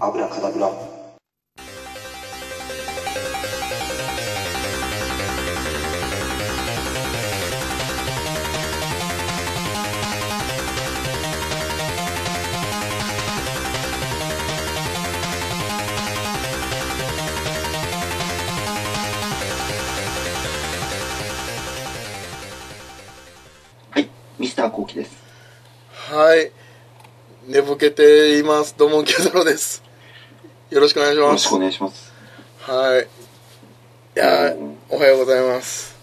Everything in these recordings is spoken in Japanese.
アブラカダブラはい、ミスターコウキです。はい。寝ぼけています。どうも、キュー太郎です。よろしくお願いしますよろしくお。願いします。はい。いやおはようございます。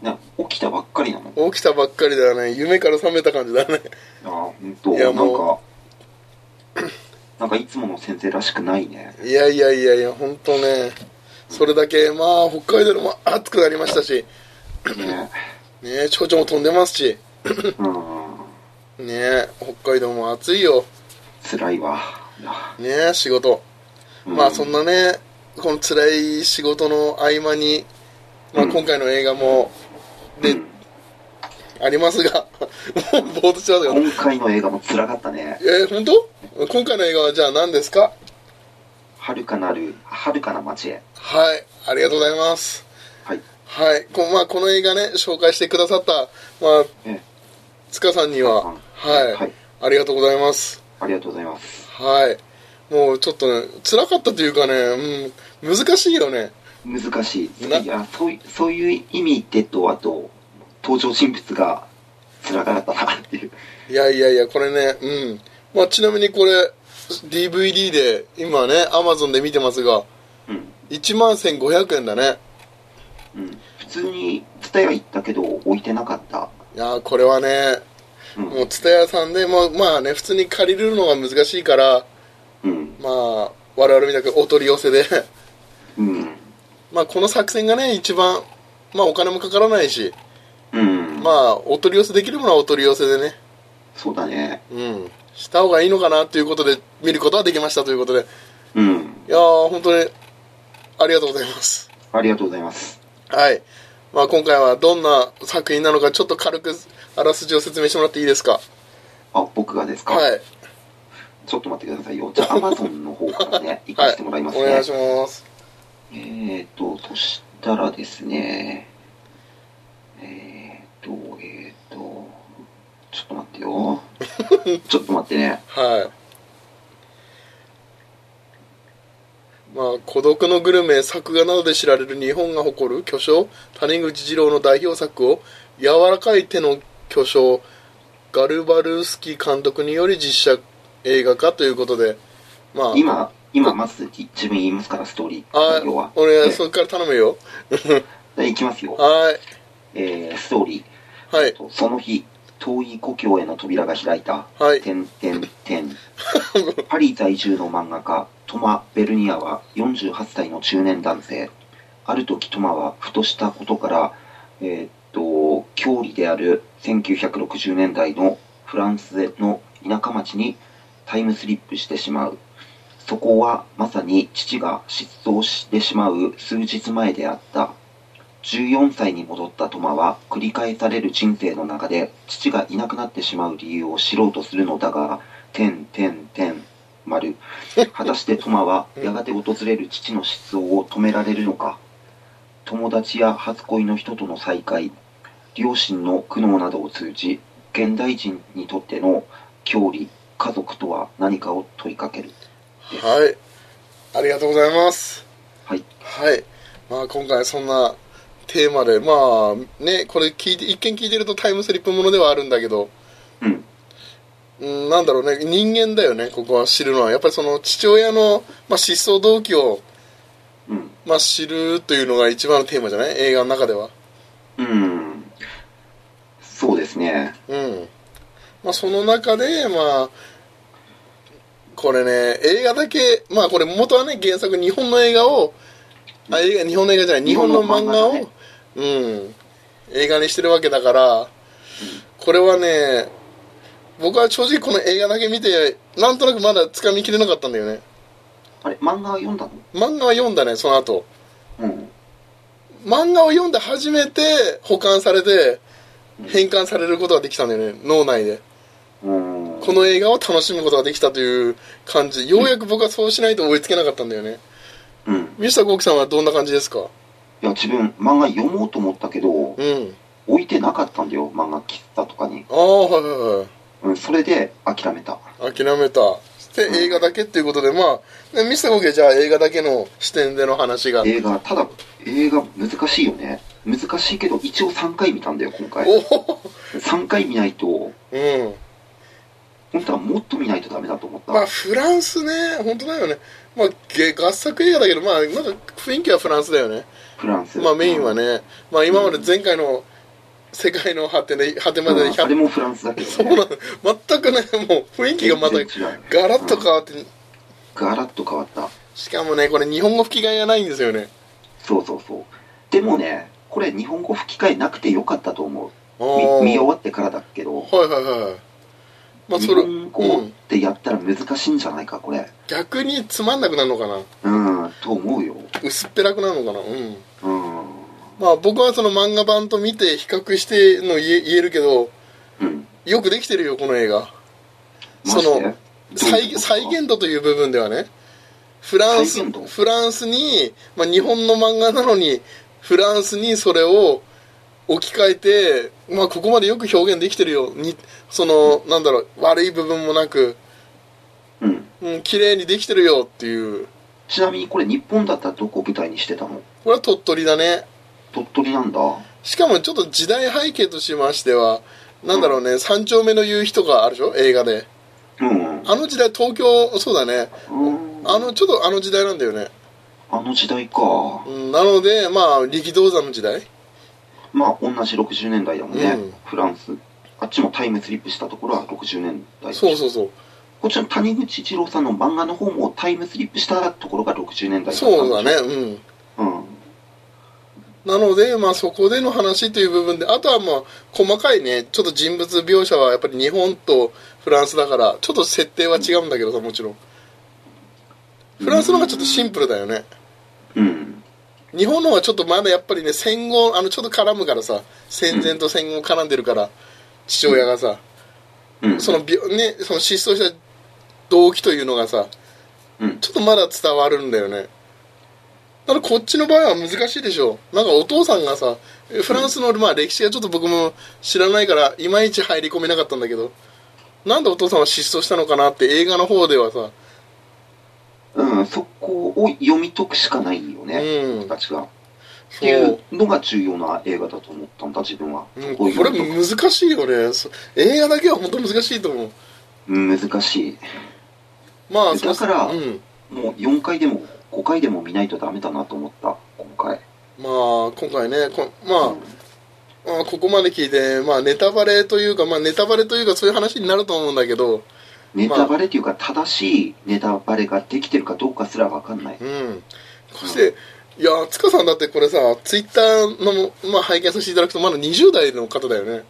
な、起きたばっかりなの？起きたばっかりだよね。夢から覚めた感じだね。ああ、ほんと、いやなんかも、なんかいつもの先生らしくないね。いやいやいやいや、ほんとね。それだけ、まあ、北海道でも暑くなりましたし、ねね、蝶々も飛んでますし、うん、ね、北海道も暑いよ。辛いわ。ね、仕事。うんまあ、そんなね、この辛い仕事の合間に、まあ、うん今回の映画も、で、うんありますが、も うぼーっとしちゃうよ。今回の映画も辛かったね。えー、本当？今回の映画はじゃあ何ですか？遥かなる、遥かな街へ。はい、ありがとうございます。はい。はい、こ,、まあ、この映画ね、紹介してくださった、まあ、え塚さんには、はい、はいありがとうございます。ありがとうございます。はい。もうちょっとね、辛かったというかね、うん、難しいよね。難しい。ないや、そういそういう意味でと、あと、登場人物が辛かったなっていう。いやいやいや、これね、うん。まあ、ちなみにこれ、DVD で、今ね、Amazon で見てますが、うん。1万1500円だね。うん。普通に、ツタヤ行ったけど、置いてなかった。いやーこれはね、うん。もう、蔦屋さんで、もうまあね、普通に借りるのが難しいから、うん。まあ、我々みたくお取り寄せで、うん。まあ、この作戦がね、一番、まあ、お金もかからないし、うん。まあ、お取り寄せできるものはお取り寄せでね、そうだね。うん、した方がいいのかなということで、見ることはできましたということで、うん。いやー、本当に、ありがとうございます。ありがとうございます。はい。まあ、今回はどんな作品なのか、ちょっと軽くあらすじを説明してもらっていいですか？あ、僕がですか？はい。ちょっと待ってくださいよ。じゃあ、アマゾンの方からね、行かはいせてもらいますね。お願いします。えーと、そしたらですね、えーと、えーと、ちょっと待ってよ。ちょっと待ってね。はい。まあ、孤独のグルメ、作画などで知られる日本が誇る巨匠、谷口二郎の代表作を、柔らかい手の巨匠、ガルバルスキ監督により実写映画化ということで、まあ、今、今、まず自分言いますから、ストーリー。あは。俺、えそれから頼むよ。で、いきますよ。はい。えー、ストーリー。はい。その日、遠い故郷への扉が開いた。はい。てんてんてん。パリ在住の漫画家、トマ・ベルニアは48歳の中年男性。ある時トマはふとしたことから、えーっと、郷里である1960年代のフランスの田舎町にタイムスリップしてしまう。そこはまさに父が失踪してしまう数日前であった。14歳に戻ったトマは繰り返される人生の中で父がいなくなってしまう理由を知ろうとするのだが、てんてんてん、丸。果たしてトマはやがて訪れる父の失踪を止められるのか友達や初恋の人との再会、両親の苦悩などを通じ、現代人にとっての郷里、家族とは何かを問いかける。はい。ありがとうございます。はい。はい。まあ、今回そんなテーマで、まあ、ね、これ聞いて、一見聞いてるとタイムスリップものではあるんだけど、うん。うん、なんだろうね、人間だよね、ここは知るのは。やっぱりその父親の、まあ、失踪動機を、うん。まあ、知るというのが一番のテーマじゃない？映画の中では。うん。そうですね。うん。まあ、その中で、まあ、これね、映画だけ、まあこれ元はね、原作日本の映画を、あ、映画、日本の映画じゃない、日本の漫画を、ねうん、映画にしてるわけだから、これはね、僕は正直この映画だけ見て、なんとなくまだ掴みきれなかったんだよね。あれ、漫画は読んだの？漫画は読んだね、その後。うん。漫画を読んで初めて保管されて、変換されることができたんだよね、脳内で。うん。この映画を楽しむことができたという感じようやく僕はそうしないと追いつけなかったんだよね、うん。ミスターコウキさんはどんな感じですか？いや、自分、漫画読もうと思ったけど、うん置いてなかったんだよ、漫画喫茶とかに。ああはいはいはいうん、それで諦めた。諦めたで映画だけっていうことでまあねミスターコウキはじゃあ映画だけの視点での話が映画、ただ、映画難しいよね。難しいけど、一応3回見たんだよ、今回。おお3回見ないと、うん本当はもっと見ないとダメだと思った。まあフランスね本当だよねまあげ合作映画だけどまあなんか雰囲気はフランスだよねフランス。まあメインはね、まあ今まで前回の世界の果てで果てまでうん、あれ100もフランスだけどね。そうなの全くねもう雰囲気がまたガラッと変わってガラッと変わった。しかもねこれ日本語吹き替えがないんですよねそうそうそう。でもね、これ日本語吹き替えなくてよかったと思あう。ー。み見終わってからだけど、はいはいはいまあ日それ、本語うん、ってやったら難しいんじゃないか、これ。逆につまんなくなるのかな。うん、と思うよ。薄っぺらくなるのかな。うん。うん。まあ僕はその漫画版と見て比較しての言え言えるけどうん。よくできてるよこの映画。その再再現度という部分ではね。フランスフランスに、まあ、日本の漫画なのにフランスにそれを置き換えて、まあ、ここまでよく表現できてるよ。にそのなんだろう悪い部分もなく、うん。うん、綺麗にできてるよっていう。ちなみにこれ日本だったらどこを舞台にしてたの？これは鳥取だね。鳥取なんだ。しかもちょっと時代背景としましてはなんだろうね、三丁目の夕日とかあるでしょ？映画で。うん。あの時代東京そうだね。うん。あのちょっとあの時代なんだよねあの時代か。うんなのでまあ力道山の時代。まあ同じ60年代だもんね、うん。フランス。あっちもタイムスリップしたところは60年代。そうそうそう。こっちの谷口一郎さんの漫画の方もタイムスリップしたところが60年代そうだね。うん。うん。なのでまあそこでの話という部分であとはまあ細かいね。ちょっと人物描写はやっぱり日本とフランスだからちょっと設定は違うんだけどさもちろん。フランスの方がちょっとシンプルだよねうん。日本の方がちょっとまだやっぱりね戦後あのちょっと絡むからさ戦前と戦後絡んでるから父親がさうん。そのびねその失踪した動機というのがさうん。ちょっとまだ伝わるんだよねだからこっちの場合は難しいでしょなんかお父さんがさフランスの、まあ、歴史がちょっと僕も知らないからいまいち入り込めなかったんだけどなんでお父さんは失踪したのかなって映画の方ではさうん、そこを読み解くしかないよね、うん。僕たちが。っそう。ていうのが重要な映画だと思ったんだ、自分は。うん、そこれ難しいよね。そ映画だけは本当難しいと思う。くうん難しい。まあだからうん、もう4回でも5回でも見ないとダメだなと思った、今回。まあ今回ねこまあ、まあ、ここまで聞いて、まあ、ネタバレというか、まあ、ネタバレというかそういう話になると思うんだけど、ネタバレっていうか、正しいネタバレができてるかどうかすらわかんない。うん、そして、いや塚さんだってこれさツイッターの、まあ、拝見させていただくとまだ20代の方だよね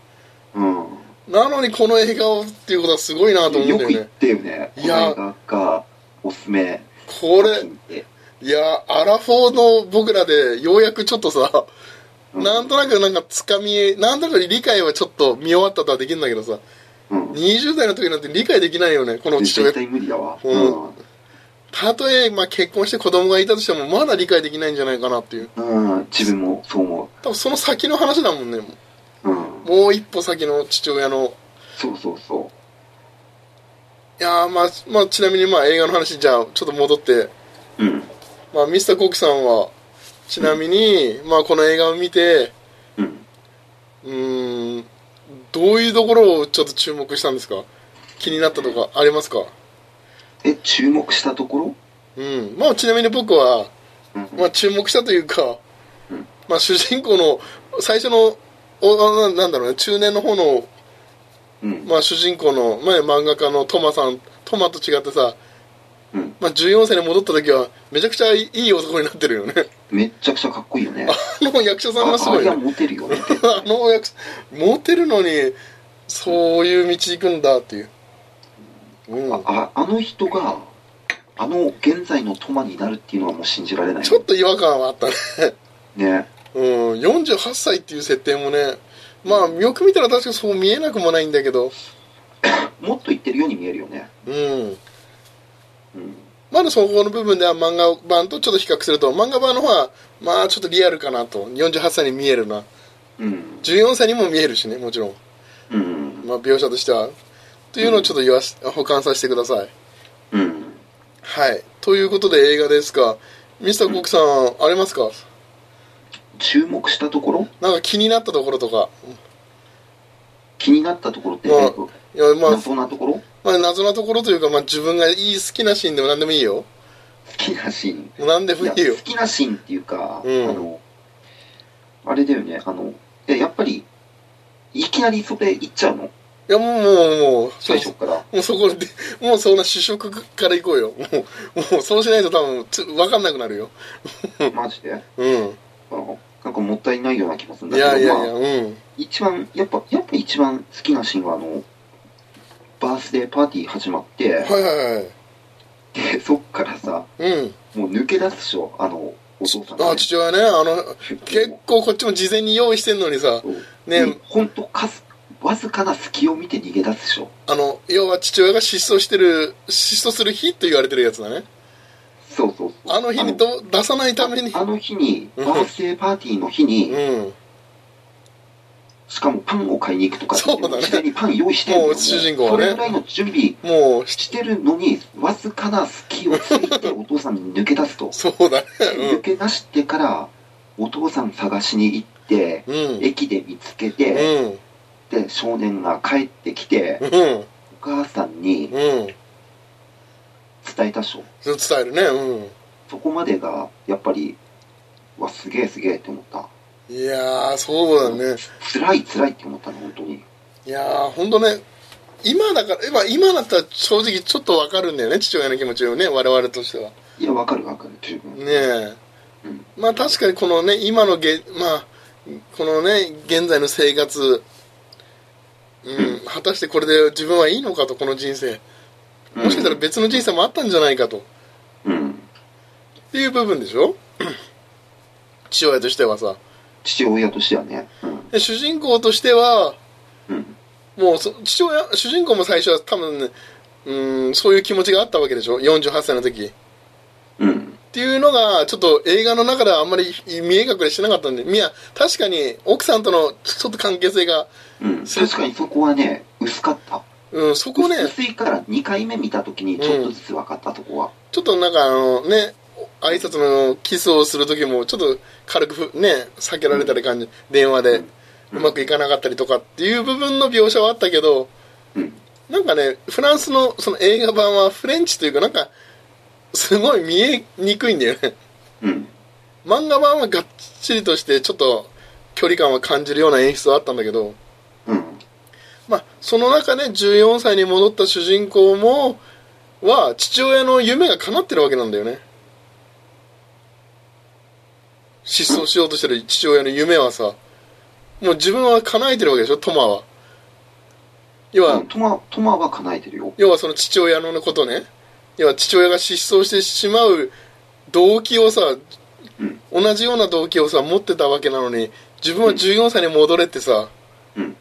うん。なのにこの映画をっていうことはすごいなと思うんよく言ってよね。こいやの映画がおすすめ。これ作品っていやアラフォーの僕らでようやくちょっとさ、うんなんとなくなんかつかみなんとなく理解はちょっと見終わったとはできるんだけどさうん。20代の時なんて理解できないよねこの父親絶対無理だわ。うんたとえ、まあ、結婚して子供がいたとしてもまだ理解できないんじゃないかなっていううん。うん。自分もそう思多分その先の話だもんねう。うん。もう一歩先の父親のそうそうそいやーまあ、まあ、ちなみにまあ映画の話じゃあちょっと戻って、う。うん。まあ、ミスターコックさんはちなみに、まあ、この映画を見てうん。うーんどういうところをちょっと注目したんですか？気になったとかありますか？え、注目したところ？うん。まあちなみに僕は、うん。まあ、注目したというか、うん。まあ、主人公の最初のおななんだろうね中年の方の、うん。まあ、主人公の、まあ、漫画家のトマさんトマと違ってさ、うん。まあ、14歳に戻った時はめちゃくちゃいい男になってるよねめっちゃくちゃかっこいいよね。あの役者さんがすごいねモテるよね。あの役モテるのにそういう道行くんだっていううんあああの人が、あの現在のトマになるっていうのはもう信じられない。ちょっと違和感はあったねね。うん48歳っていう設定もねまあよく見たら確かにそう見えなくもないんだけど もっと言ってるように見えるよね。うん。うん。まだそこの部分では漫画版とちょっと比較すると、漫画版の方は、まあちょっとリアルかなと。48歳に見えるな。うん。14歳にも見えるしね、もちろん。うん。まあ描写としては。というのをちょっと言わし、保管させてください。うん。はい。ということで映画ですが、ミスターコックさん、ありますか？注目したところ？なんか気になったところとか。気になったところって、まあえっといや、まあ、謎なところ？まあ、謎なところというか、まあ、自分がいい好きなシーンでも何でもいいよ。好きなシーン。何でもいいよいや好。きなシーンっていうか、うんあの、あれだよね、あの、えやっぱり、いきなりそれ言っちゃうの？いや、もう、もう、もう、最初から。もうそこで、もうそんな主食から行こうよ。もう、もうそうしないと多分、つわかんなくなるよ。マジで？うん。あのなんかもったいないような気もするんだけど、いやいやいや、まあ、うん。一番、やっぱ、やっぱ一番好きなシーンは、あの、バースデーパーティー始まって、はいはいはい。で、そっからさ、うん。もう抜け出すでしょ、あの、お父さんが、あ、ね。父親ね、あの、結構こっちも事前に用意してんのにさ、ねでほんとかす、わずかな隙を見て逃げ出すでしょ？あの、要は父親が失踪してる、失踪する日と言われてるやつだね。そうそうそう。あの日にど出さないために。あの日に、うんバースデーパーティーの日に、うん。しかもパンを買いに行くとかそうだね事前にパン用意してるのもう主人公はねそれぐらいの準備もう、してるのに、わずかな隙をついてお父さんに抜け出すと。そうだね。抜け出してから、お父さん探しに行って、うん。うん。駅で見つけて、うん。で、少年が帰ってきて、うん。お母さんにうん。伝えたっしょ。伝えるね。うん。そこまでが、やっぱり、わ、すげえすげえって思った。いやー、そうだね。辛い辛いって思ったの、本当に。いやー、ほんとね、今だから、今、今だったら正直ちょっとわかるんだよね、父親の気持ちをね、我々としては。いや、わかるわかる、十分。ねえ。うんまあ確かにこのね、今のげ、まあ、このね、現在の生活、うん、果たしてこれで自分はいいのかと、この人生。もしかしたら別の人生もあったんじゃないかと。うん。っていう部分でしょ？父親としてはさ。父親としてはね。うん。で主人公としては、うん。もうそ父親、主人公も最初は多分ね、うん、そういう気持ちがあったわけでしょ ?48 歳の時。うん。っていうのが、ちょっと映画の中ではあんまり見え隠れしてなかったんで、いや、確かに奥さんとのちょっと関係性が、うん。確かにそこはね、薄かった。うん、そこね、薄いから2回目見たときにちょっとずつ分かったとこは。ちょっとなんかあのね、挨拶のキスをする時もちょっと軽くふね、避けられたり感じ、電話でうまくいかなかったりとかっていう部分の描写はあったけど、うん。なんかね、フランスのその映画版はフレンチというかなんか、すごい見えにくいんだよね。うん。漫画版はがっちりとしてちょっと距離感は感じるような演出はあったんだけど、うん。まあ、その中ね、14歳に戻った主人公も、は、父親の夢が叶ってるわけなんだよね。失踪しようとしてる父親の夢はさ、もう自分は叶えてるわけでしょ、トマは。要は、トマ、トマは叶えてるよ。要はその父親のことね。要は父親が失踪してしまう動機をさ、うん。同じような動機をさ、持ってたわけなのに、自分は14歳に戻れってさ、うん。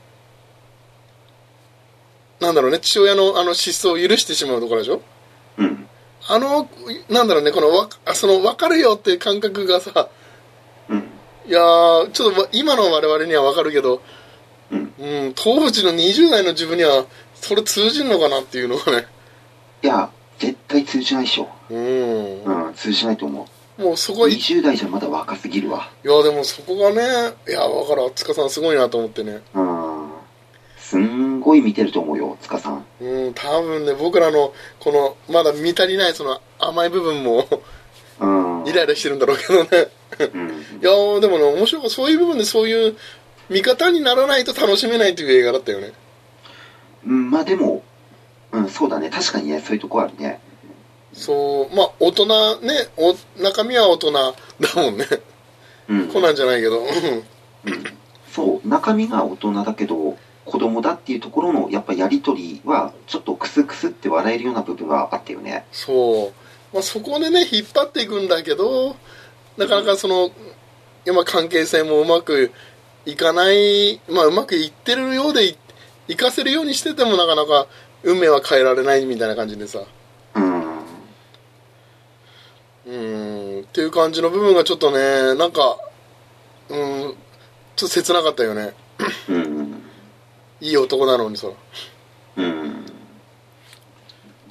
なんだろうね、父親のあの失踪を許してしまうところでしょ？うん。あの、なんだろうね、このわ、あその、分かるよっていう感覚がさ、うん。いやー、ちょっとわ今の我々には分かるけど、うん。うん、当時の20代の自分には、それ通じんのかなっていうのがね、いや、絶対通じないでしょ。うん。うん、通じないと思う。もうそこ、い20代じゃまだ若すぎるわ。や、でもそこがね、いや、分かる、塚さんすごいなと思ってね。うん。すんごい見てると思うよ、塚さん。うん、多分ね、僕らの、この、まだ見足りないその甘い部分も、うん。イライラしてるんだろうけどね。うん。いやーでもね、面白い。そういう部分でそういう見方にならないと楽しめないという映画だったよね。うん、まあでも、うん、そうだね。確かにね、そういうとこあるね。そう、まあ、大人ね、お中身は大人だもんね。うん。コナンじゃないけど。うんそう、中身が大人だけど、子供だっていうところの、やっぱやりとりは、ちょっとクスクスって笑えるような部分があったよね。そう。まあ、そこでね、引っ張っていくんだけど、なかなかその、いやまあ関係性もうまくいかない、まあ、うまくいってるようでい、いかせるようにしててもなかなか、運命は変えられないみたいな感じでさうん。うんっていう感じの部分がちょっとねなんかうんちょっと切なかったよねうん。いい男なのにさうん。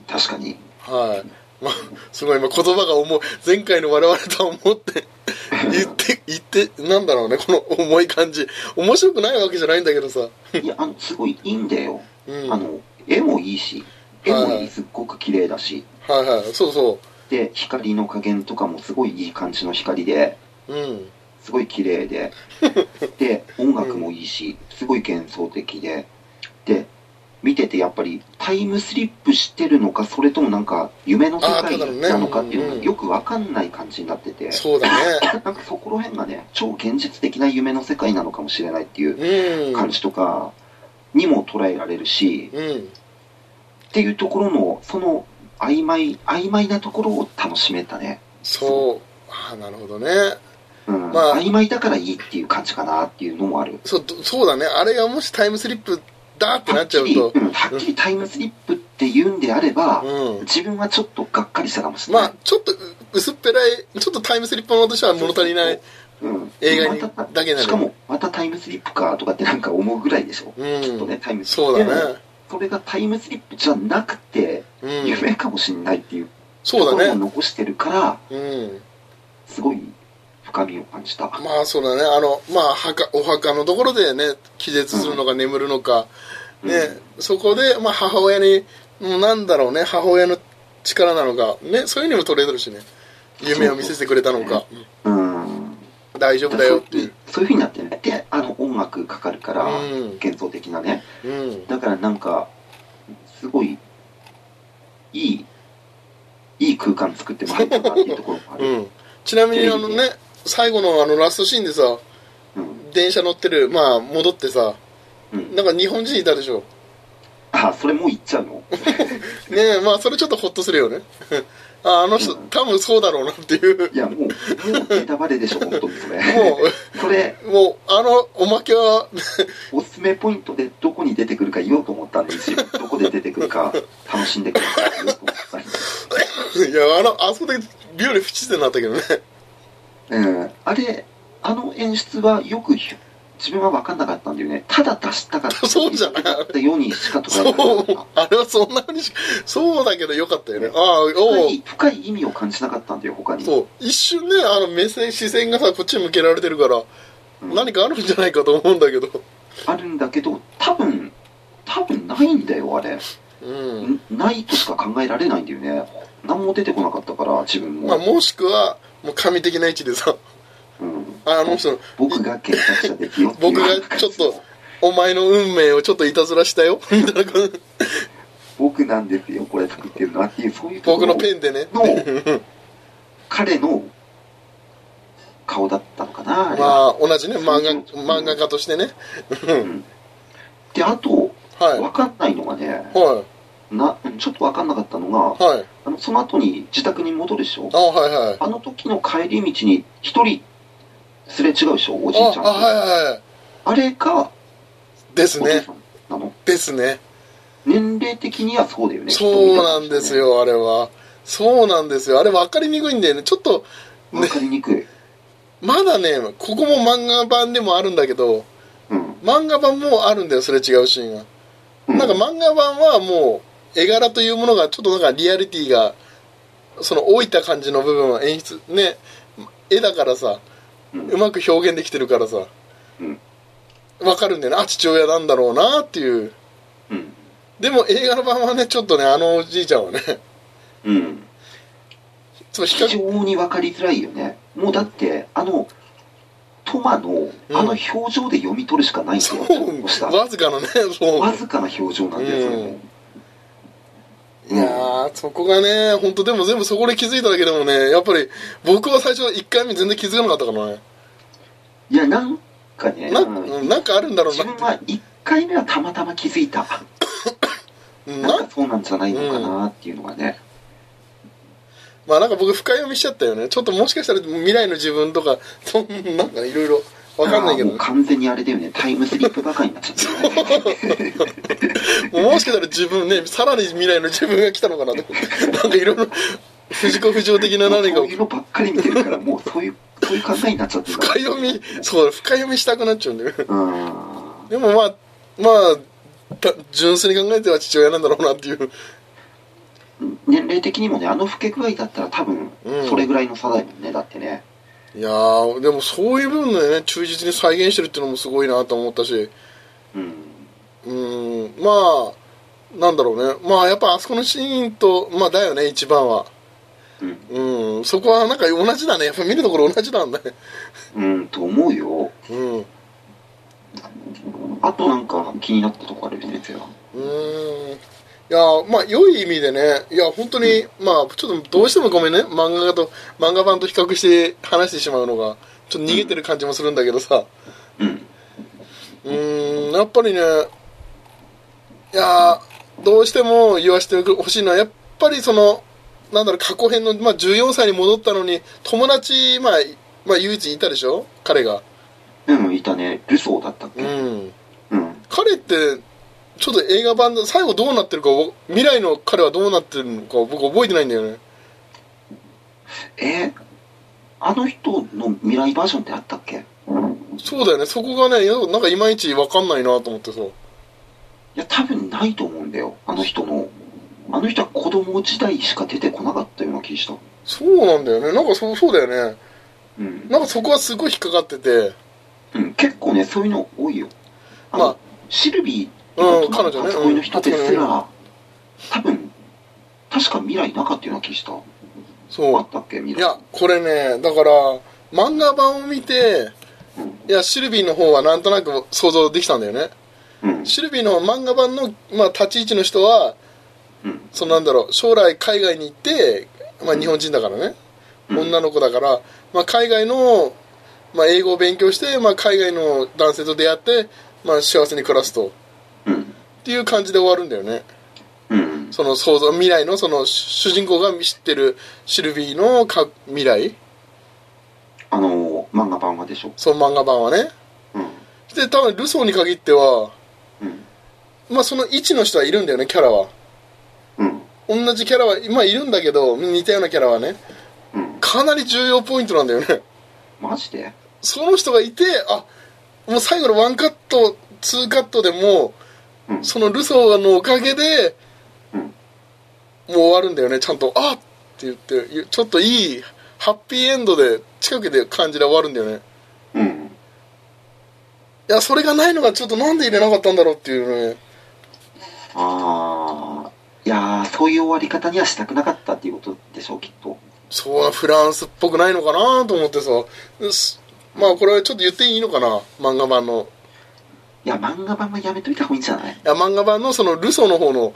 確かに。はい。まあ、すごい今言葉が重い。前回の我々とは思って、言って、言って、なんだろうね、この重い感じ。面白くないわけじゃないんだけどさ。いや、あの、すごいいいんだよ。うん。あの、絵もいいし、絵もはいいい、すっごく綺麗だし。はいはい。そうそで、光の加減とかもすごいいい感じの光で、う。うん。すごい綺麗で、で、音楽もいいし、すごい幻想的で、で、見ててやっぱりタイムスリップしてるのか、それともなんか夢の世界なのかっていうのうんがよくわかんない感じになってて、そうだね。なんかそこら辺がね、超現実的な夢の世界なのかもしれないっていううん。感じとかにも捉えられるし、うん。っていうところの、その曖昧、曖昧なところを楽しめたね。そう。ああ、なるほどね。うん。まあ曖昧だからいいっていう感じかなっていうのもある。そう、どそうだね。あれがもしタイムスリップだってなっちゃうとはっき。り、タイムスリップって言うんであれば、うん。自分はちょっとがっかりしたかもしれない。まあ、ちょっとう薄っぺらい、ちょっとタイムスリップものとしては物足りない。うん、映画にだけなのしかも、またタイムスリップかとかってなんか思うぐらいでしょ。うんちょっとね、タイムスリッそうプ。でもだね。それがタイムスリップじゃなくて、うん。夢かもしれないっていうそうだね。を残してるから、うん。すごい深みを感じた。まあそうだね、あの、まあ墓、お墓のところでね、気絶するのか眠るのか、ね、そこで、まあ母親に、うんなんだろうね、母親の力なのか、ね、そういうにも取れてるしね、夢を見せてくれたのか、うん。大丈夫だよっていう。そういうふうになってね。で、あの音楽かかるから、うん幻想的なね。うん。だからなんか、すごい、いい、いい空間作ってもらったなっていうところもある。うん。ちなみにあのね、最後のあのラストシーンでさ、うん。電車乗ってる、まあ戻ってさ、うん。なんか日本人いたでしょ？あ、それもう言っちゃうの？ねえ、まあそれちょっとホッとするよね。ああの人、多分そうだろうなっていう。いや、もう、もうネタバレでしょ、本当にそれ。もそれ、う、もう、あの、おまけは、おすすめポイントでどこに出てくるか言おうと思ったんで、一応どこで出てくるか楽しんでくださいいや、あの、あそこで妙に不自然だったけどね。うん。あれ、あの演出はよくひ自分は分かんなかったんだよね。ただ出したかった。そうじゃないだったようにしか捉そう、あれはそんなにしそうだけどよかったよね。ああ、深深い意味を感じなかったんだよ、他に。そう。一瞬ね、あの目線、視線がさ、こっちに向けられてるから、うん何かあるんじゃないかと思うんだけど。あるんだけど、多分、多分ないんだよ、あれ。うん。んないとしか考えられないんだよね。何も出てこなかったから、自分も。まあ、もしくは、もう神的な位置でさ、うん、あの人、僕がで 僕がちょっと、お前の運命をちょっといたずらしたよ、みたいな。感じ。僕なんですよ、これ作ってるの。はっていう、そういう僕ろ。のペンでね。の彼の顔だったのかな、あまあ、同じね、漫画、漫画家としてね。うん。で、あと、はい。わかんないのがね、はな、ちょっとわかんなかったのが、い。はい。あの、その後に自宅に戻るでしょ？あはいはい。あの時の帰り道に一人すれ違うでしょ？おじいあ、ちゃんと。あはいはいはい。あれが、ですね。なの？ですね。年齢的にはそうだよね。そうなんですよ、あれは。そうなんですよ。あれ分かりにくいんだよね。ちょっと、わかりにくい。まだね、ここも漫画版でもあるんだけど、うん。漫画版もあるんだよ、すれ違うシーンが。うんなんか漫画版はもう、絵柄というものがちょっとなんかリアリティが、その置いた感じの部分は演出、ね、絵だからさ、うんうまく表現できてるからさ、うんわかるんだよね。あ、父親なんだろうなっていう。うん。でも映画の版はね、ちょっとね、あのおじいちゃんはね、うん。そう比非較、常にわかりづらいよね。もうだって、あの、トマの、あの表情で読み取るしかないんだそよ。うこうした、わずかのね。わずかな表情なんだよ、それも。いやー、そこがね、本当でも全部そこで気づいただけでもね、やっぱり僕は最初1回目全然気づかなかったからね。いや、なんかね、なうんなんかあるんだろうな。自分は1回目はたまたま気づいた。うんななんかそうなんじゃないのかなっていうのがね。まあなんか僕深読みしちゃったよね。ちょっともしかしたら未来の自分とか、そんなんかいろいろわかんないけど完全にあれだよね、タイムスリップばかりになっちゃってるね。もしかしたら自分ねさらに未来の自分が来たのかなと なんかいろいろ藤子不二雄的な何かそういうのばっかり見てるから、もうそういう、そういう考えになっちゃってる深読みそう深読みしたくなっちゃうんだよ。でもまあまあた純粋に考えては父親なんだろうなっていう。年齢的にもね、あの老け具合だったら多分うん、それぐらいの差だよね、だってね。いやーでもそういう部分でね忠実に再現してるっていうのもすごいなと思ったし。うん。うーんまあなんだろうね。まあやっぱあそこのシーンとまあだよね一番は。うん。うんそこはなんか同じだね。やっぱ見るところ同じなんだね。うん、と思うよ。うん。あとなんか気になったとこある先生は。うーん。いやまあ良い意味でね。いや本当に、まあちょっとどうしてもごめんね。漫画と漫画版と比較して話してしまうのがちょっと逃げてる感じもするんだけどさ。うん。うーんやっぱりねいやどうしても言わせてほしいのはやっぱりそのなんだろう過去編の、まあ、14歳に戻ったのに友達、まあ、まあ唯一いたでしょ？彼が。うん、いたね。ルソーだったっけ？うん。うん。彼ってちょっと映画版で最後どうなってるか未来の彼はどうなってるのか僕覚えてないんだよね。えーあの人の未来バージョンってあったっけ？そうだよね。そこがねなんかいまいち分かんないなと思ってさいや、多分ないと思うんだよ。あの人の。あの人は子供時代しか出てこなかったような気した。そうなんだよねなんかそうそうだよねうん。なんかそこはすごい引っかかっててうん、結構ね、そういうの多いよ。あの、まあシルビーうん彼女ね初恋の人ですうんら、多分、確か未来なかったような気した。そうあったっけ？未来。いやこれねだから漫画版を見てうん。いやシルビーの方はなんとなく想像できたんだよねうん。シルビーの漫画版の、まあ、立ち位置の人はうん。そのなんだろう将来海外に行って、まあ、日本人だからね、うん女の子だから、まあ、海外の、まあ、英語を勉強して、まあ、海外の男性と出会って、まあ、幸せに暮らすとっうん。ていう感じで終わるんだよねうん。その想像未来のその主人公が知ってるシルビーのか未来あの、漫画版はでしょ？その漫画版はねうん。で多分ルソーに限ってはうん。まあその位置の人はいるんだよねキャラはうん。同じキャラはまあいるんだけど似たようなキャラはねうん。かなり重要ポイントなんだよねマジで？その人がいてあもう最後のワンカットツーカットでもうん。そのルソーのおかげでうん。もう終わるんだよねちゃんと「あっ!」って言ってちょっといいハッピーエンドで近くで感じで終わるんだよねうん。いやそれがないのがちょっとなんで入れなかったんだろうっていうね。ああ。いやー、そういう終わり方にはしたくなかったっていうことでしょう、きっと。そうフランスっぽくないのかなと思ってさ。す。まあこれはちょっと言っていいのかな？漫画版の。いや、漫画版はやめといた方がいいんじゃない？いや漫画版のそのルソーの方の。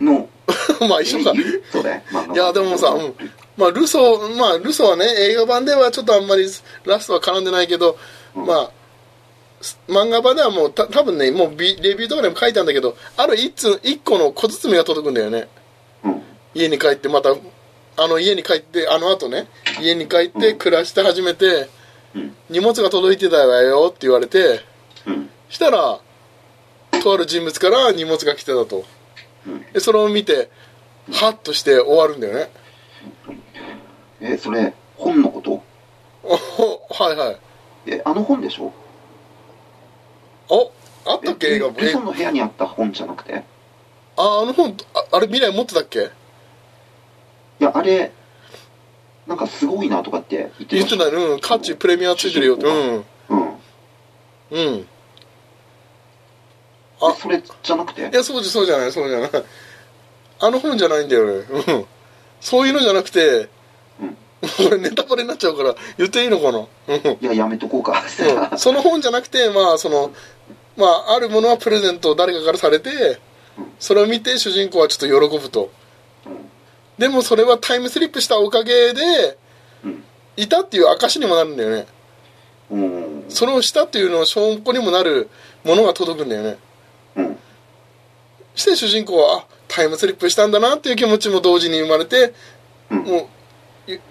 の、まあ一緒か。え言うそれ。漫画版いやでもさ、うん、まあルソーまあルソーはね映画版ではちょっとあんまりラストは絡んでないけど、うん。まあす漫画版ではもうた多分ねもうビレビューとかでも書いたんだけどある一通一個の小包が届くんだよねうん。家に帰ってまたあの家に帰ってあの後ね家に帰ってうん暮らして始めて、うん。荷物が届いてたわよって言われてうん。したらとある人物から荷物が来てたとうん。でそれを見てハッとして終わるんだよねえ、それ、本のこと？お はいはいえ、あの本でしょ？おあったっけ映画ソンの部屋にあった本じゃなくて？ああの本ああれ未来持ってたっけ？いや、あれ、なんかすごいなとかって言って言ってたね。うん価値プレミアついてるよって。うん。うん。うん。ああ、それじゃなくて？いやそうじゃそうじゃないそうじゃない。あの本じゃないんだよね。うん。そういうのじゃなくてうん。これネタバレになっちゃうから言っていいのかな？うん。いや、やめとこうか。うん。その本じゃなくてまあそのまああるものはプレゼントを誰かからされてそれを見て主人公はちょっと喜ぶとでもそれはタイムスリップしたおかげで。いたっていう証にもなるんだよねうん。それをしたっていうのを証拠にもなるものが届くんだよねうん。して主人公はあタイムスリップしたんだなっていう気持ちも同時に生まれて。もう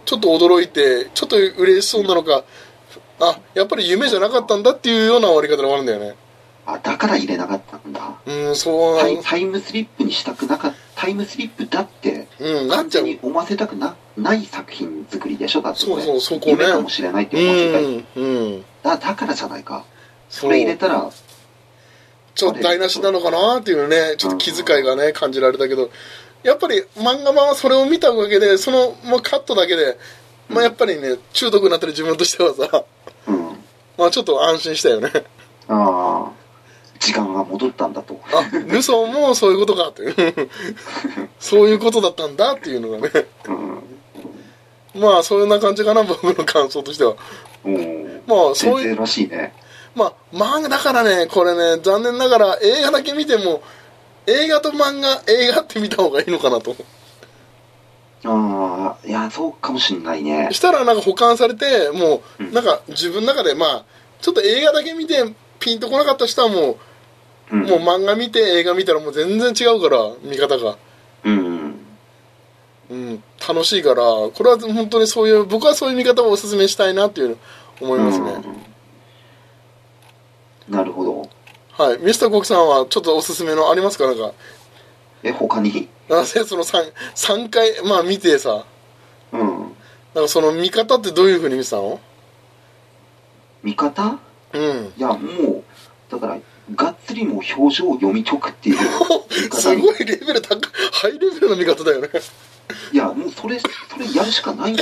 ちょっと驚いてちょっと嬉しそうなのかあやっぱり夢じゃなかったんだっていうような終わり方で終わるんだよねあ、だから入れなかったんだ。うん、そうタイタイムスリップにしたくなかった、タイムスリップだって、うん、なちゃう。全に思わせたくなない作品作りでしょだってそうそうそこね夢かもしれないって思わせたい。うん、うん。だだからじゃないか。それ入れたら、ちょっと台無しなのかなっていうね、ちょっと気遣いがね、感じられたけど、やっぱり漫画版はそれを見たおかげで、その、まあ、カットだけで、まあやっぱりね、中毒になってる自分としてはさ、うん。まあちょっと安心したよね。ああ、時間が戻ったんだと。あ、ルソンもそういうことかっていう。そういうことだったんだっていうのがね。うん。まあ、そんな感じかな、僕の感想としては。まあ、そういう、らしいね。まあ、漫画だからね、これね、残念ながら映画だけ見ても、映画と漫画、映画って見た方がいいのかなと。ああ、いや、そうかもしんないね。したらなんか保管されて、もう、うんなんか自分の中で、まあ、ちょっと映画だけ見てピンとこなかった人はもう、うん。もう漫画見て映画見たらもう全然違うから、見方が。うん。うん、楽しいから、これは本当にそういう、僕はそういう見方をお勧めしたいなっていう思いますね。うん。なるほど。はい。ミスターコクさんはちょっとおすすめのありますか？なんか。え、他に？なぜその 3, 三回、まあ見てさ、うん。なんかその見方ってどういう風に見てたの見方うん。いや、もう、だから、がっつりもう表情を読み解くっていう。すごいレベル高い、ハイレベルの見方だよね。いや、もうそれ、それやるしかないん。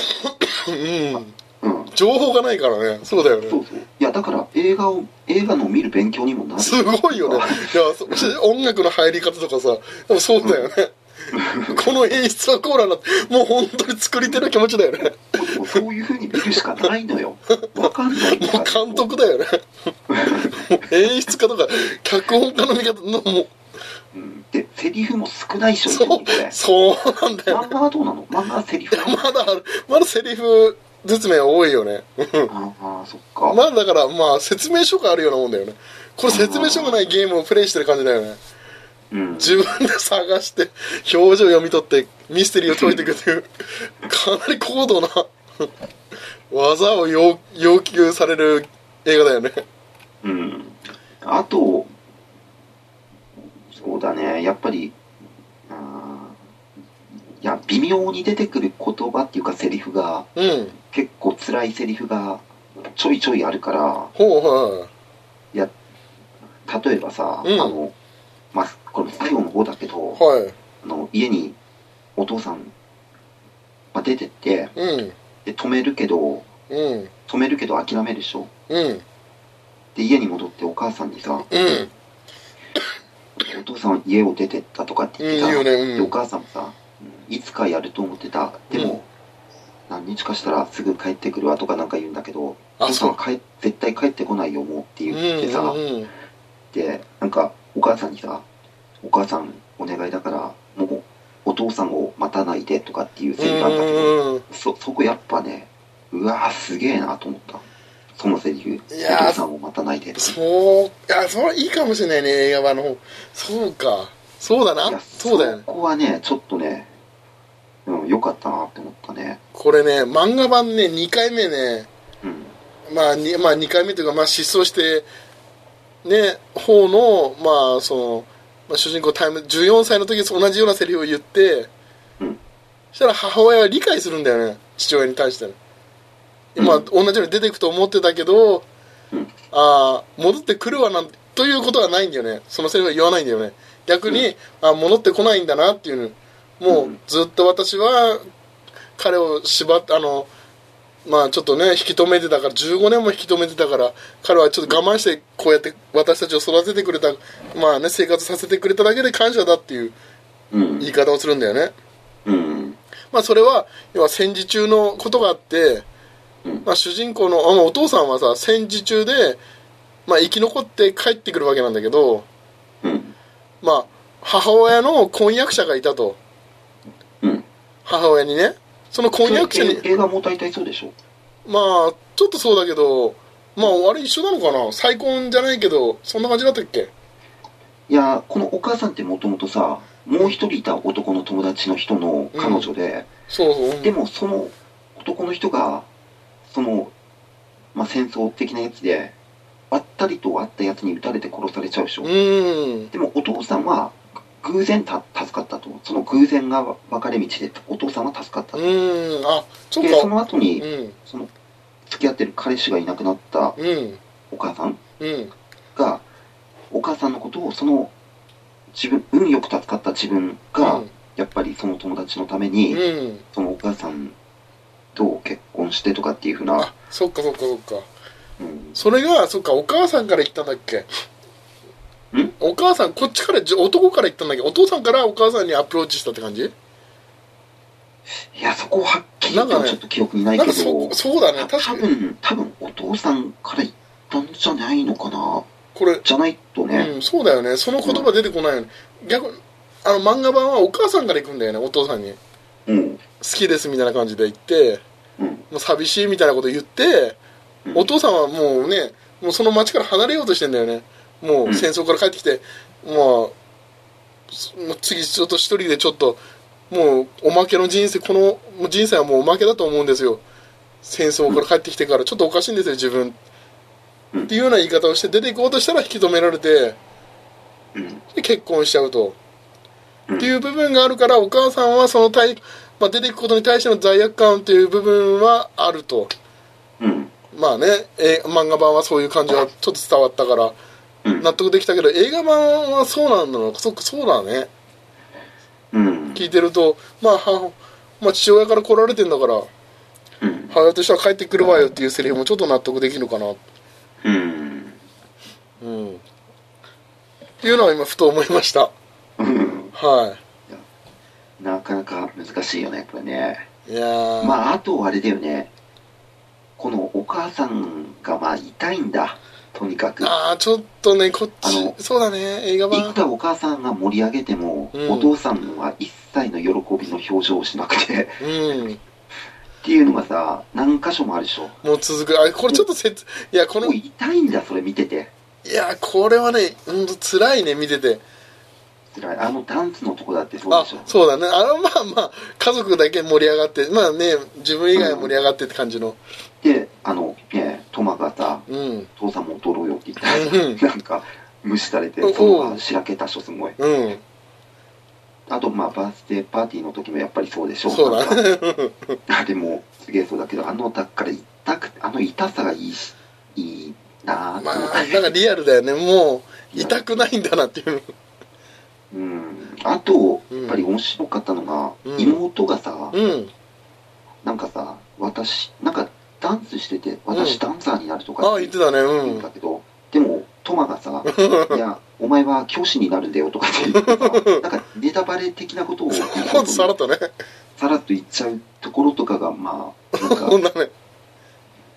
うん。うん。情報がないからね。そうだよね。そうそう。いや、だから映画を、映画の見る勉強にもなる。すごいよね。いや、そ 音楽の入り方とかさ、そうだよね。この演出はこうなんだって、もう本当に作り手の気持ちだよね。もうそういう風に見るしかないのよ。わかんないもう監督だよね。もう演出家とか、脚本家の見方の、もう、うんで、セリフも少ないでしょ、そうそうなんだよね。漫画はどうなの？漫画はセリフ？まだある、まだセリフ説明多いよね。ああ、そっか。まだだから、まあ、説明書があるようなもんだよね。これ説明書がないゲームをプレイしてる感じだよね。うん。自分で探して、表情を読み取って、ミステリーを解いていくという、かなり高度な技を要要求される映画だよね。うん。あと、そうだね、やっぱり、いや、微妙に出てくる言葉っていうかセリフが、うん。結構辛いセリフがちょいちょいあるから、ほうはいや、例えばさ、うんあの、まあ、これ最後の方だけど、い。はい。あの家にお父さんが出てって、うん。で、止めるけど、うん。止めるけど諦めるでしょうん。で、家に戻ってお母さんにさ、うん。お父さんは家を出てったとかって言ってた、ねうんでお母さんもさ、うんいつかやると思ってたでも、何日かしたらすぐ帰ってくるわとかなんか言うんだけどおあ父さんは帰絶対帰ってこないよもうってうん。言ってさ、うん。でなんかお母さんにさ「お母さんお願いだからもうお父さんを待たないで」とかっていうセリフがあったけど、うん。そそこやっぱねうわーすげえなと思ったそのセリフ「いやーお父さんを待たないで」そう、いや、それはいいかもしれないね、映画版の方。そうか。そうだな。そうだよね。そこはねちょっとねうん良かったなって思ったねこれね、漫画版ね、2回目ね、うんまあ、にまあ、2回目というか、まあ、失踪して、ね、方の、まあ、その、まあ、主人公タイム、14歳の時同じようなセリフを言って、うん。そしたら母親は理解するんだよね、父親に対して。今、うん。同じように出ていくと思ってたけど、うん。ああ、戻ってくるわなんということはないんだよね。そのセリフは言わないんだよね。逆に、うん。あ戻ってこないんだなっていうの。もう、うん。ずっと私は、彼を縛って、あの、まあちょっとね、引き止めてたから、15年も引き止めてたから、彼はちょっと我慢して、こうやって私たちを育ててくれた、まあね、生活させてくれただけで感謝だっていううん言い方をするんだよね。うんまあそれは、要は戦時中のことがあって、うんまあ主人公の、あのお父さんはさ、戦時中で、まあ生き残って帰ってくるわけなんだけど、うんまあ母親の婚約者がいたと。うん母親にね。その婚約者に映画も大体そうでしょ？まあ、ちょっとそうだけど、まあ、あれ一緒なのかな？再婚じゃないけど、そんな感じだったっけ？いやこのお母さんってもともとさもう一人いた男の友達の人の彼女で、そうそう。でもその男の人がその、まあ、戦争的なやつでばったりと会ったやつに撃たれて殺されちゃうでしょ？うん。でもお父さんは偶然た助かったと。その偶然が分かれ道でお父さんは助かったと。う。んあそっで、そかの後に、うん。その付き合ってる彼氏がいなくなったうん。お母さんうん。が、お母さんのことをその自分、運よく助かった自分が、やっぱりその友達のために、うん。そのお母さんと結婚してとかっていうふうなあ、そっかそっかそっか。うん、それがそっかお母さんから言ったんだっけ？んお母さんこっちからじ男から言ったんだけどお父さんからお母さんにアプローチしたって感じ？いや、そこはっきりとなんかねはちょっと記憶にないけど、かそそうだね。た確かに。多分、多分お父さんから言ったんじゃないのかな？これじゃないとね、うん、そうだよね。その言葉出てこないよね、逆あの漫画版はお母さんから行くんだよねお父さんに。好うん、きですみたいな感じで言ってうん、もう寂しいみたいなこと言って、うん。お父さんはもうねもうその町から離れようとしてんだよねもう戦争から帰ってきて、もうすもう次ちょっと一人でちょっともうおまけの人生この人生はもうおまけだと思うんですよ。戦争から帰ってきてからちょっとおかしいんですよ自分、うん。っていうような言い方をして出ていこうとしたら引き止められてうん、で結婚しちゃうと、うん。っていう部分があるからお母さんはその対、まあ、出ていくことに対しての罪悪感という部分はあると。うん、まあね、えー漫画版はそういう感じはちょっと伝わったから。うん、納得できたけど映画版はそうなんだろうそっかそうだね。うん、聞いてるとまあは、まあ、父親から来られてんだからうん、母親としては帰ってくるわよっていうセリフもちょっと納得できるかな。うん、うん。っていうのは今ふと思いました。うん、はなかなか難しいよね、これね。いいやー、まあ、あとあれだよね。このお母さんがまあ痛いんだ。とにかく。ああちょっとねこっあのちそうだね映画いく版らお母さんが盛り上げても、うん。お父さんは一切の喜びの表情をしなくて。うん。っていうのがさ何箇所もあるでしょ。もう続く。あこれちょっとせついやこの痛いんだそれ見てて。いやこれはねほんと辛いね見てて。辛い。あのダンスのとこだってそうあでしょ。そうだね。あのまあまあ家族だけ盛り上がってまあね自分以外は盛り上がってって感じのであのねトマがさうん「父さんも踊ろうよ」って言った。うん。ら なんか無視されてうん。その場しらけた人すごい。うん。あとまあバースデーパーティーの時もやっぱりそうでしょそうだあれ もすげえそうだけどあのだから痛くあの痛さがいいしいいなまあなんかリアルだよね。もう痛くないんだなっていう。うん、あと、うんやっぱり面白かったのが、うん。妹がさ、うん。なんかさ、私、なんかダンスしてて、私ダンサーになるとかああ言ってたね。言うん。うんだけど、でも、トマがさ、いや、お前は教師になるんだよとかって言ってさ、なんかネタバレ的なことを さらっとね。さらっと言っちゃうところとかが、まあ、なんか、ね。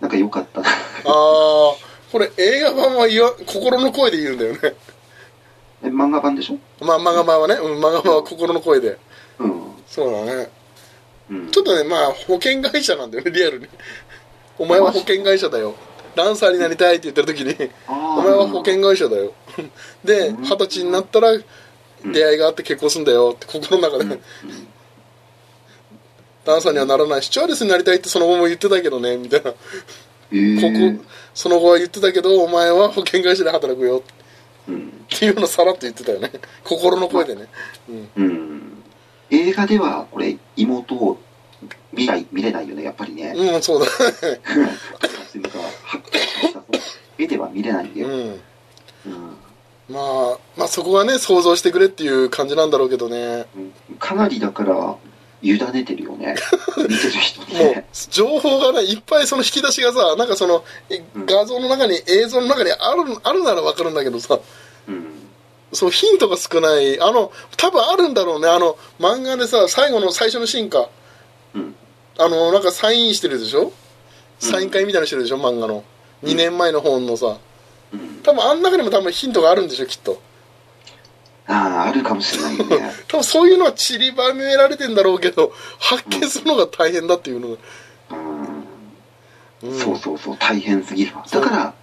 なんか良かった。な。ああこれ映画版は心の声で言うんだよね。え漫画版でしょ？まあ漫画版はね、うん、漫画版は心の声で。うん。そうだね。うん、ちょっとねまあ保険会社なんだよねリアルにお前は保険会社だよ。ダンサーになりたいって言ってる時にお前は保険会社だよ。でうん。二十歳になったら出会いがあって結婚するんだよって心の中で。ダンサーにはならないしチュアレスになりたいってその後も言ってたけどねみたいな。こえー、こその後は言ってたけどお前は保険会社で働くよ。うん。っていうのをさらっと言ってたよね。心の声でね。うん。うん。映画では、これ、妹を見ない、見れないよね、やっぱりね。うんそうだ絵では見れないんだよ。うんうん。まあまあそこはね想像してくれっていう感じなんだろうけどねかなりだから、委ねてるよね。見てる人ね。情報がねいっぱいその引き出しがさなんかその画像の中に映像の中にあるあるなら分かるんだけどさうん。そうヒントが少ないあの多分あるんだろうねあの漫画でさ最後の最初のシーンかうん。あのなんかサインしてるでしょ？サイン会みたいなのしてるでしょ？漫画の。2年前の本のさ。うん。多分あん中にも多分ヒントがあるんでしょ？きっと。ああ、あるかもしれないよね。多分そういうのは散りばめられてんだろうけど発見するのが大変だっていうのが、うん。うん。そうそうそう、大変すぎるわ。だから、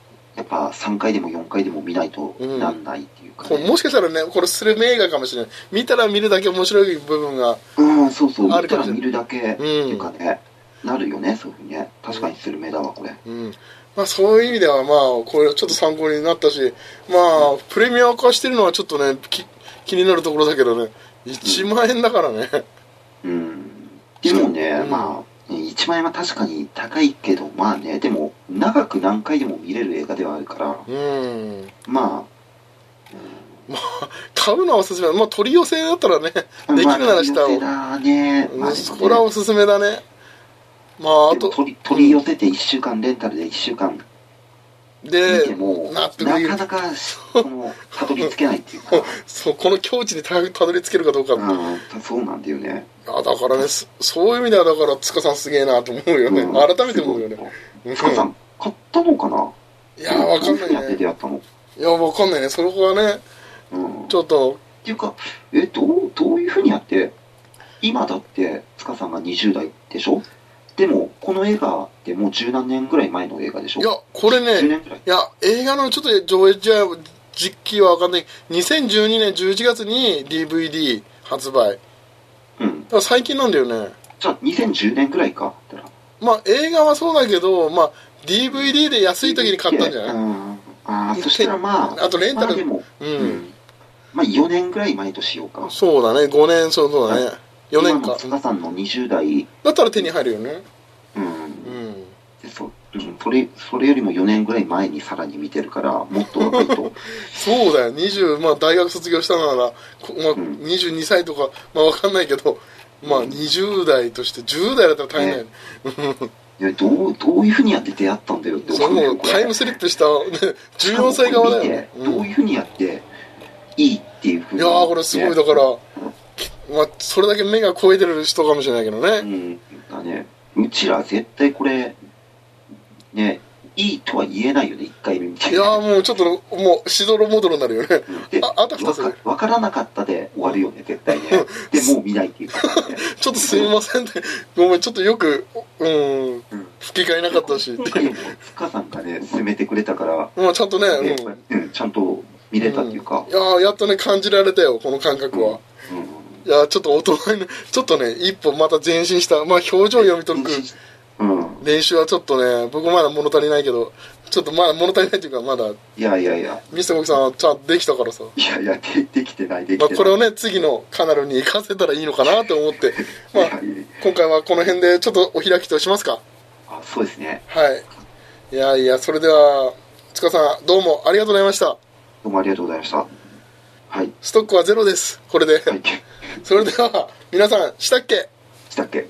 ぱ3回でも4回でも見ないとなんないっていうか、ねこれもしかしたらねこれスルメ映画かもしれない見たら見るだけ面白い部分がうん、そうそう、見たら見るだけっていうかね。なるよね、そういうふうにね。確かにスルメだわ、これ。うん。まあそういう意味では、まあ、これちょっと参考になったし、まあ、プレミア化してるのはちょっとね、き気になるところだけどね、1万円だからね。うん。でもね、うんまあ、1万円は確かに高いけど、まあね、でも、長く何回でも見れる映画ではあるから、うん。ま買うのはおすすめ。まあ取り寄せだったらね、あ、できるならしたまあ、方だね。まあねそこらおすすめだね。まあ、あと、取り取り寄せて1週間、レンタルで1週間見でなかなか、この、たどり着けないっていうか、そう、この境地にたたどり着けるかどうか。うん、そうなんだよね。あだからね、そそういう意味では、だから、塚さんすげえなと思うよね。うん改めて思うよね。うんつかさん、買ったのかな？いや、わかんないね。いや、わかんないね。そこがね、うん。ちょっと、っていうか、え、どう、どういうふうにやって、今だって、塚さんが20代でしょ？でも、この映画ってもう十何年ぐらい前の映画でしょ？いや、これ10ね、い。いや、映画のちょっと上映じゃ、実機はわかんない。2012年11月に DVD 発売。だうん。最近なんだよね。じゃあ、2010年ぐらいか？まあ、映画はそうだけど、まあ、DVD で安い時に買ったんじゃない？うん。ああ、そしたらまあ、あとレンタルまあでも、うんまあ、4年ぐらい前としようか。そうだね、5年、そうそうだね。4年今のか。塚さんの20代、だったら手に入るよね。うん。そうんそれそれよりも4年ぐらい前にさらに見てるからもっと若いと。そうだよ、20、まあ大学卒業したなら、こまあ、ん。22歳とか、まあわかんないけど、まあ20代として、10代だったら大変だよね。どうどういうふうにやって出会ったんだよって 思うタイムスリップした、ね、14歳側だよ。ね。どういうふうにやっていいっていうふうに、いやー、これすごい、だから、まあ、それだけ目が超えてる人かもしれないけどうね。ん。だね。うちら絶対これねいいとは言えないよね一回目見ていやーもうちょっと、もう、しどろもどろになるよね。でああと二つわかわからなかったで終わるよね絶対ね。でもう見ないっていうか、ね、ちょっとすみませんって、ごめん、ちょっとよく、うん、うん。吹き替えなかったし、今回も塚さんがね進めてくれたから。まあちゃんとね、ねうん。うん、ちゃんと見れたっていうか、いやーやっとね、感じられたよ、この感覚は。うん。いやーちょっと大人にね、ちょっとね、一歩また前進した、まあ表情読み解くうん、練習はちょっとね、僕まだ物足りないけど、ちょっとまだ物足りないっていうか、まだ、いやいやいやミスターコキさんはちゃんとできたからさ。いやいやでできてないできてない、まあこれをね、次のカナルに活かせたらいいのかなと思って、ま あいやいや今回はこの辺でちょっとお開きとしますか。あそうですねはい。いやいや、それでは、塚さん、どうもありがとうございました。どうもありがとうございましたはいストックはゼロです。これで。はいそれでは、皆さん、したっけ？したっけ？